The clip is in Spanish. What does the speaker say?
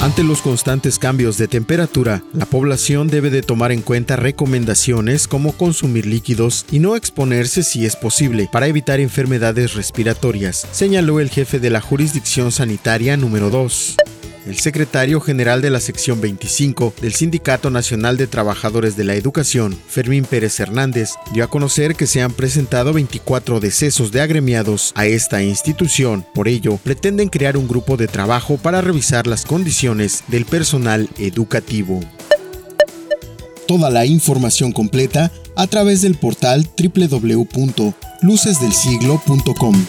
Ante los constantes cambios de temperatura, la población debe de tomar en cuenta recomendaciones como consumir líquidos y no exponerse si es posible para evitar enfermedades respiratorias, señaló el jefe de la jurisdicción sanitaria número 2. El secretario general de la sección 25 del Sindicato Nacional de Trabajadores de la Educación, Fermín Pérez Hernández, dio a conocer que se han presentado 24 decesos de agremiados a esta institución. Por ello, pretenden crear un grupo de trabajo para revisar las condiciones del personal educativo. Toda la información completa a través del portal www.lucesdelsiglo.com.